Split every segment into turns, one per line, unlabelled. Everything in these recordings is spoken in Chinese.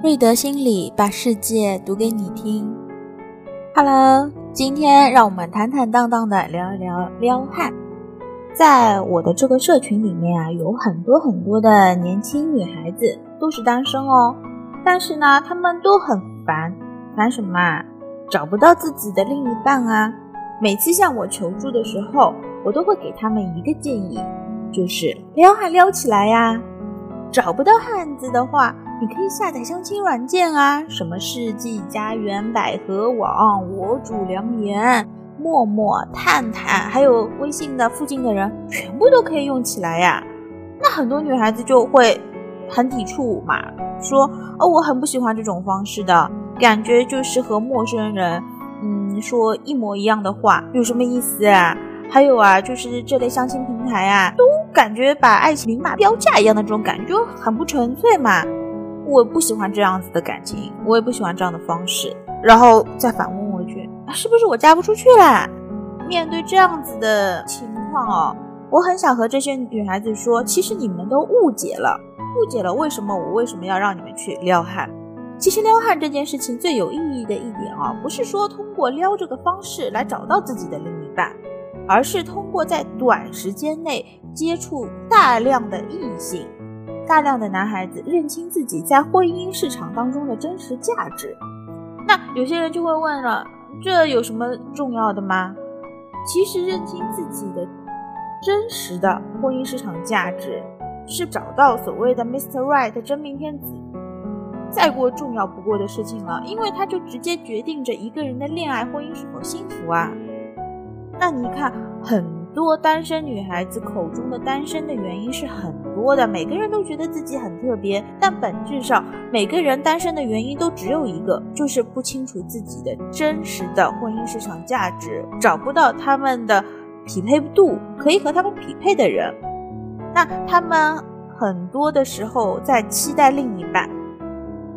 瑞德心里把世界读给你听。Hello，今天让我们坦坦荡荡的聊一聊撩汉。在我的这个社群里面啊，有很多很多的年轻女孩子都是单身哦，但是呢，她们都很烦，烦什么啊？找不到自己的另一半啊。每次向我求助的时候，我都会给他们一个建议，就是撩汉撩起来呀。找不到汉子的话，你可以下载相亲软件啊，什么世纪佳缘、百合网、我主良言、陌陌、探探，还有微信的附近的人，全部都可以用起来呀。那很多女孩子就会很抵触嘛，说哦，我很不喜欢这种方式的感觉，就是和陌生人，嗯，说一模一样的话，有什么意思啊？还有啊，就是这类相亲平台啊，都感觉把爱情明码标价一样的这种感觉，就很不纯粹嘛。我不喜欢这样子的感情，我也不喜欢这样的方式。然后再反问我一句，是不是我嫁不出去啦？面对这样子的情况哦，我很想和这些女孩子说，其实你们都误解了，误解了为什么我为什么要让你们去撩汉？其实撩汉这件事情最有意义的一点啊，不是说通过撩这个方式来找到自己的另一半。而是通过在短时间内接触大量的异性，大量的男孩子认清自己在婚姻市场当中的真实价值。那有些人就会问了，这有什么重要的吗？其实认清自己的真实的婚姻市场价值，是找到所谓的 Mr. Right 真命天子，再过重要不过的事情了，因为它就直接决定着一个人的恋爱婚姻是否幸福啊。那你看，很多单身女孩子口中的单身的原因是很多的，每个人都觉得自己很特别，但本质上每个人单身的原因都只有一个，就是不清楚自己的真实的婚姻市场价值，找不到他们的匹配度，可以和他们匹配的人。那他们很多的时候在期待另一半，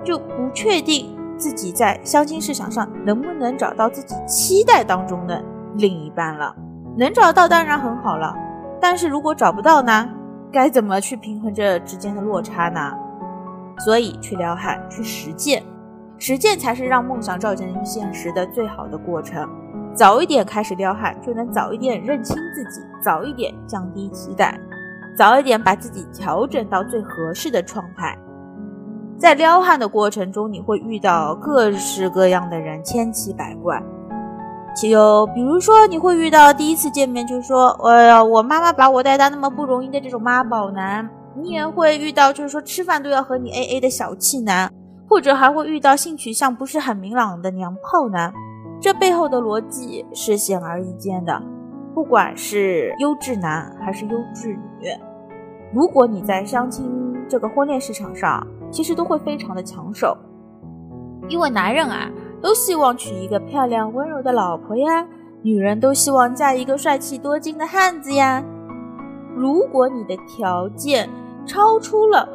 就不确定自己在相亲市场上能不能找到自己期待当中的。另一半了，能找到当然很好了，但是如果找不到呢？该怎么去平衡这之间的落差呢？所以去撩汉，去实践，实践才是让梦想照进现实的最好的过程。早一点开始撩汉，就能早一点认清自己，早一点降低期待，早一点把自己调整到最合适的状态。在撩汉的过程中，你会遇到各式各样的人，千奇百怪。就比如说，你会遇到第一次见面就说：“哎呀，我妈妈把我带大那么不容易的这种妈宝男。”你也会遇到就是说吃饭都要和你 A A 的小气男，或者还会遇到性取向不是很明朗的娘炮男。这背后的逻辑是显而易见的。不管是优质男还是优质女，如果你在相亲这个婚恋市场上，其实都会非常的抢手，因为男人啊。都希望娶一个漂亮温柔的老婆呀，女人都希望嫁一个帅气多金的汉子呀。如果你的条件超出了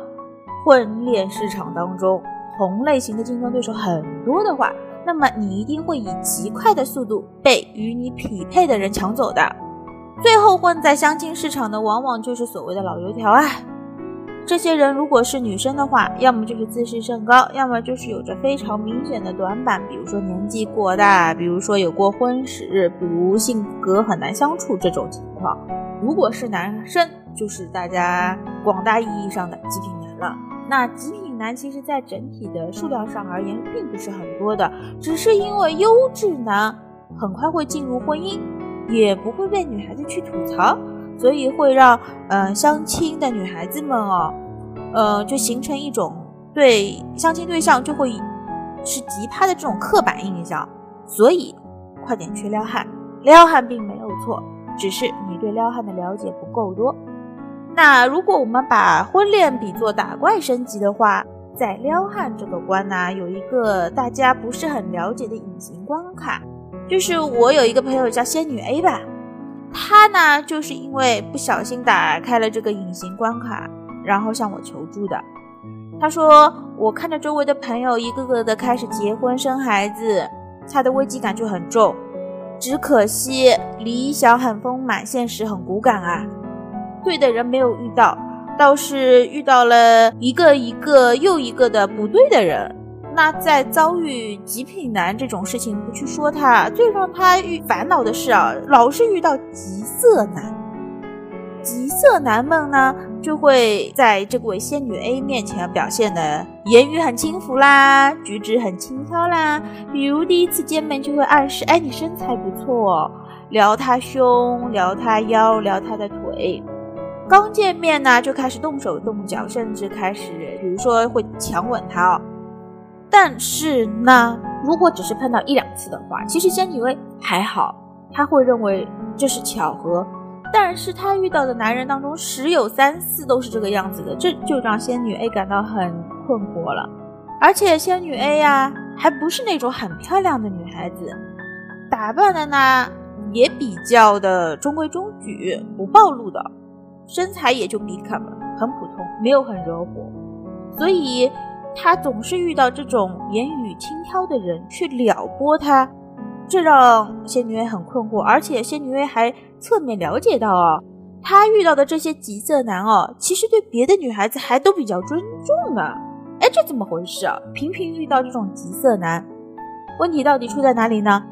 婚恋市场当中同类型的竞争对手很多的话，那么你一定会以极快的速度被与你匹配的人抢走的。最后混在相亲市场的，往往就是所谓的老油条啊。这些人如果是女生的话，要么就是自视甚高，要么就是有着非常明显的短板，比如说年纪过大，比如说有过婚史，比如性格很难相处这种情况。如果是男生，就是大家广大意义上的极品男了。那极品男其实在整体的数量上而言，并不是很多的，只是因为优质男很快会进入婚姻，也不会被女孩子去吐槽。所以会让嗯相亲的女孩子们哦，呃，就形成一种对相亲对象就会是奇葩的这种刻板印象。所以快点去撩汉，撩汉并没有错，只是你对撩汉的了解不够多。那如果我们把婚恋比作打怪升级的话，在撩汉这个关呢，有一个大家不是很了解的隐形关卡，就是我有一个朋友叫仙女 A 吧。他呢，就是因为不小心打开了这个隐形关卡，然后向我求助的。他说：“我看着周围的朋友一个个的开始结婚生孩子，他的危机感就很重。只可惜理想很丰满，现实很骨感啊。对的人没有遇到，倒是遇到了一个一个又一个的不对的人。那在遭遇极品男这种事情，不去说他，最让他遇烦恼的是啊，老是遇到极色男。极色男们呢，就会在这位仙女 A 面前表现的言语很轻浮啦，举止很轻佻啦。比如第一次见面就会暗示，哎，你身材不错，撩他胸，撩他腰，撩他的腿。刚见面呢，就开始动手动脚，甚至开始，比如说会强吻他哦。但是呢，如果只是碰到一两次的话，其实仙女 A 还好，他会认为这是巧合。但是她遇到的男人当中，十有三四都是这个样子的，这就让仙女 A 感到很困惑了。而且仙女 A 呀，还不是那种很漂亮的女孩子，打扮的呢也比较的中规中矩，不暴露的，身材也就比他们很普通，没有很惹火，所以。他总是遇到这种言语轻佻的人去撩拨他，这让仙女薇很困惑。而且仙女薇还侧面了解到哦，他遇到的这些极色男哦，其实对别的女孩子还都比较尊重的。哎，这怎么回事啊？频频遇到这种极色男，问题到底出在哪里呢？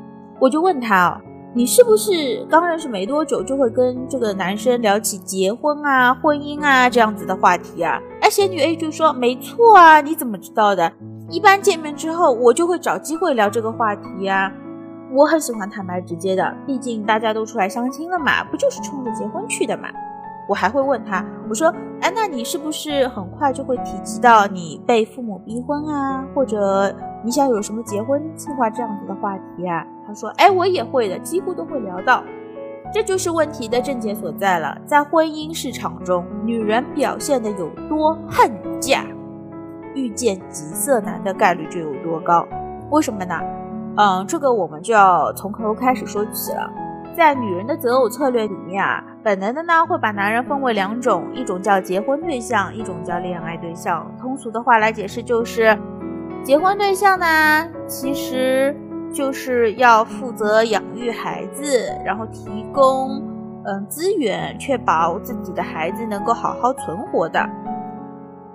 我就问他哦。你是不是刚认识没多久就会跟这个男生聊起结婚啊、婚姻啊这样子的话题啊？哎，仙女 A 就说没错啊，你怎么知道的？一般见面之后，我就会找机会聊这个话题呀。我很喜欢坦白直接的，毕竟大家都出来相亲了嘛，不就是冲着结婚去的嘛？我还会问他，我说，哎，那你是不是很快就会提及到你被父母逼婚啊，或者你想有什么结婚计划这样子的话题啊？他说：“哎，我也会的，几乎都会聊到。这就是问题的症结所在了。在婚姻市场中，女人表现的有多恨嫁，遇见极色男的概率就有多高。为什么呢？嗯，这个我们就要从头开始说起了。在女人的择偶策略里面啊，本能的呢会把男人分为两种，一种叫结婚对象，一种叫恋爱对象。通俗的话来解释就是，结婚对象呢，其实。”就是要负责养育孩子，然后提供嗯资源，确保自己的孩子能够好好存活的。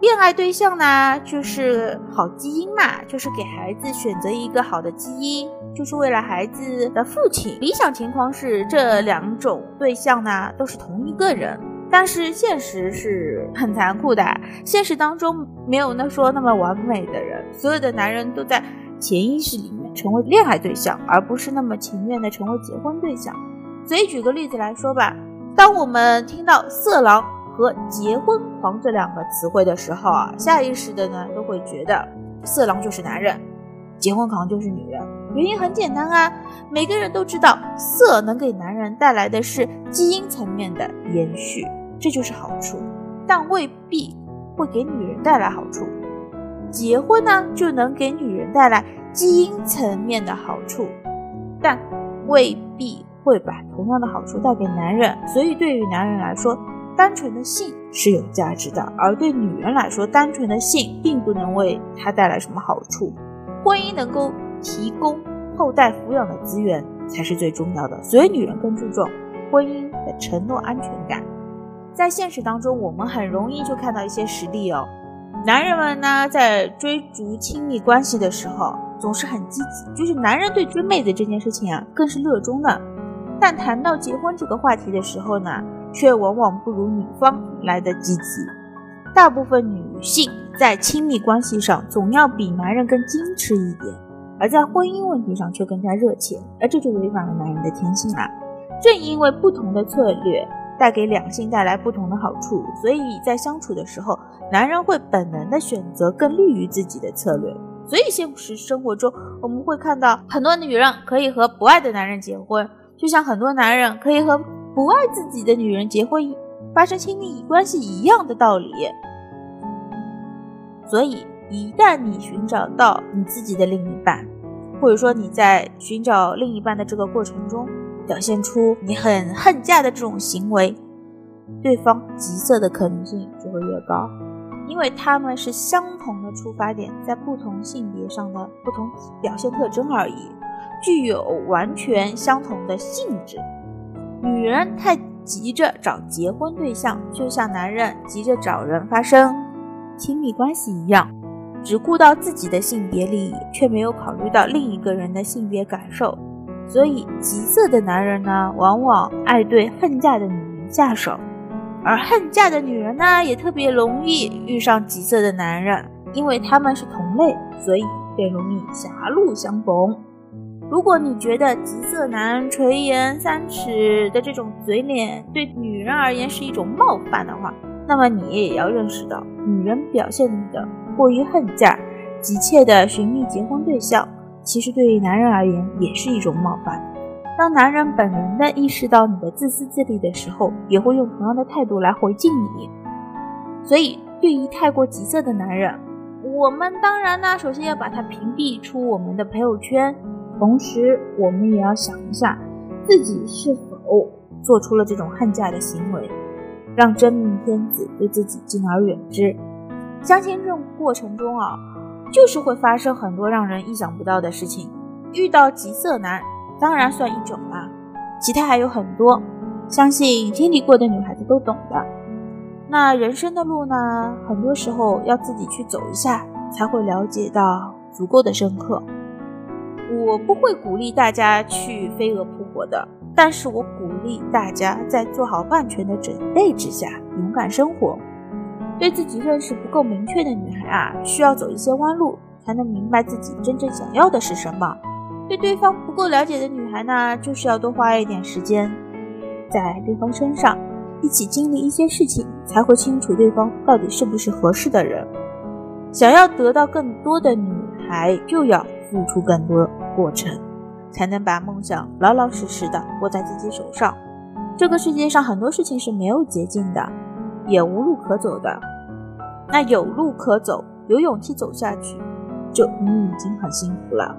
恋爱对象呢，就是好基因嘛，就是给孩子选择一个好的基因，就是为了孩子的父亲。理想情况是这两种对象呢都是同一个人，但是现实是很残酷的，现实当中没有那说那么完美的人，所有的男人都在潜意识里面。成为恋爱对象，而不是那么情愿的成为结婚对象。所以举个例子来说吧，当我们听到“色狼”和“结婚狂”这两个词汇的时候啊，下意识的呢都会觉得色狼就是男人，结婚狂就是女人。原因很简单啊，每个人都知道色能给男人带来的是基因层面的延续，这就是好处，但未必会给女人带来好处。结婚呢，就能给女人带来。基因层面的好处，但未必会把同样的好处带给男人。所以，对于男人来说，单纯的性是有价值的；而对女人来说，单纯的性并不能为她带来什么好处。婚姻能够提供后代抚养的资源才是最重要的。所以，女人更注重婚姻的承诺安全感。在现实当中，我们很容易就看到一些实例哦。男人们呢，在追逐亲密关系的时候，总是很积极，就是男人对追妹子这件事情啊，更是热衷的。但谈到结婚这个话题的时候呢，却往往不如女方来的积极。大部分女性在亲密关系上总要比男人更矜持一点，而在婚姻问题上却更加热切，而这就违反了男人的天性啊。正因为不同的策略带给两性带来不同的好处，所以在相处的时候，男人会本能的选择更利于自己的策略。所以现实生活中，我们会看到很多女人可以和不爱的男人结婚，就像很多男人可以和不爱自己的女人结婚，发生亲密关系一样的道理。所以，一旦你寻找到你自己的另一半，或者说你在寻找另一半的这个过程中，表现出你很恨嫁的这种行为，对方急色的可能性就会越高。因为他们是相同的出发点，在不同性别上的不同表现特征而已，具有完全相同的性质。女人太急着找结婚对象，就像男人急着找人发生亲密关系一样，只顾到自己的性别利益，却没有考虑到另一个人的性别感受。所以，急色的男人呢，往往爱对恨嫁的女人下手，而恨嫁的女人呢，也特别容易遇上急色的男人，因为他们是同类，所以更容易狭路相逢。如果你觉得急色男垂涎三尺的这种嘴脸对女人而言是一种冒犯的话，那么你也要认识到，女人表现的过于恨嫁，急切的寻觅结婚对象。其实对于男人而言也是一种冒犯。当男人本能的意识到你的自私自利的时候，也会用同样的态度来回敬你。所以，对于太过急色的男人，我们当然呢，首先要把他屏蔽出我们的朋友圈，同时我们也要想一下自己是否做出了这种恨嫁的行为，让真命天子对自己敬而远之。相信这种过程中啊。就是会发生很多让人意想不到的事情。遇到急色男，当然算一种啦，其他还有很多，相信经历过的女孩子都懂的。那人生的路呢，很多时候要自己去走一下，才会了解到足够的深刻。我不会鼓励大家去飞蛾扑火的，但是我鼓励大家在做好万全的准备之下，勇敢生活。对自己认识不够明确的女孩啊，需要走一些弯路，才能明白自己真正想要的是什么。对对方不够了解的女孩呢，就是要多花一点时间在对方身上，一起经历一些事情，才会清楚对方到底是不是合适的人。想要得到更多的女孩，就要付出更多过程，才能把梦想老老实实的握在自己手上。这个世界上很多事情是没有捷径的。也无路可走的，那有路可走，有勇气走下去，就你已经很幸福了。